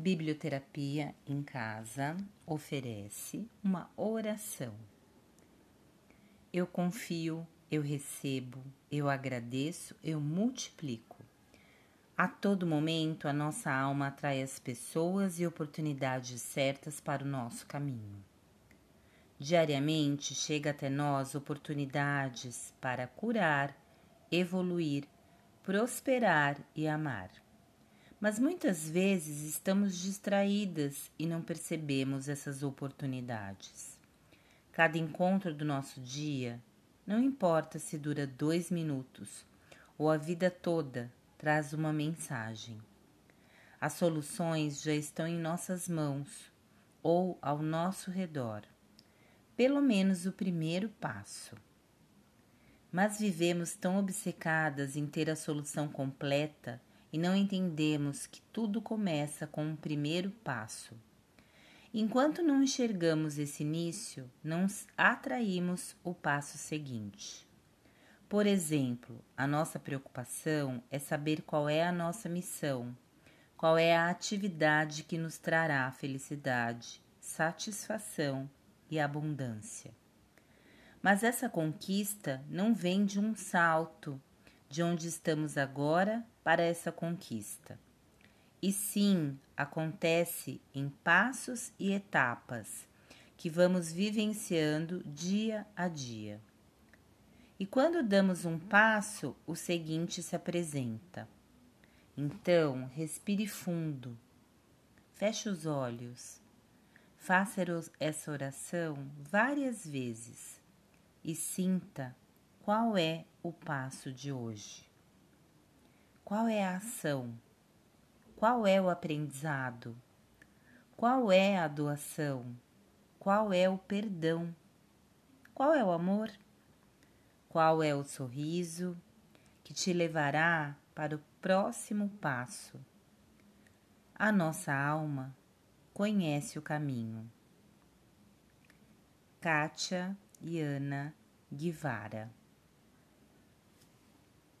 Biblioterapia em Casa oferece uma oração. Eu confio, eu recebo, eu agradeço, eu multiplico. A todo momento, a nossa alma atrai as pessoas e oportunidades certas para o nosso caminho. Diariamente chega até nós oportunidades para curar, evoluir, prosperar e amar mas muitas vezes estamos distraídas e não percebemos essas oportunidades. Cada encontro do nosso dia, não importa se dura dois minutos ou a vida toda, traz uma mensagem. As soluções já estão em nossas mãos ou ao nosso redor. Pelo menos o primeiro passo. Mas vivemos tão obcecadas em ter a solução completa e não entendemos que tudo começa com um primeiro passo. Enquanto não enxergamos esse início, não atraímos o passo seguinte. Por exemplo, a nossa preocupação é saber qual é a nossa missão, qual é a atividade que nos trará felicidade, satisfação e abundância. Mas essa conquista não vem de um salto de onde estamos agora para essa conquista. E sim, acontece em passos e etapas que vamos vivenciando dia a dia. E quando damos um passo, o seguinte se apresenta. Então, respire fundo, feche os olhos, faça essa oração várias vezes e sinta qual é o passo de hoje. Qual é a ação? Qual é o aprendizado? Qual é a doação? Qual é o perdão? Qual é o amor? Qual é o sorriso que te levará para o próximo passo? A nossa alma conhece o caminho. Kátia e Ana Guivara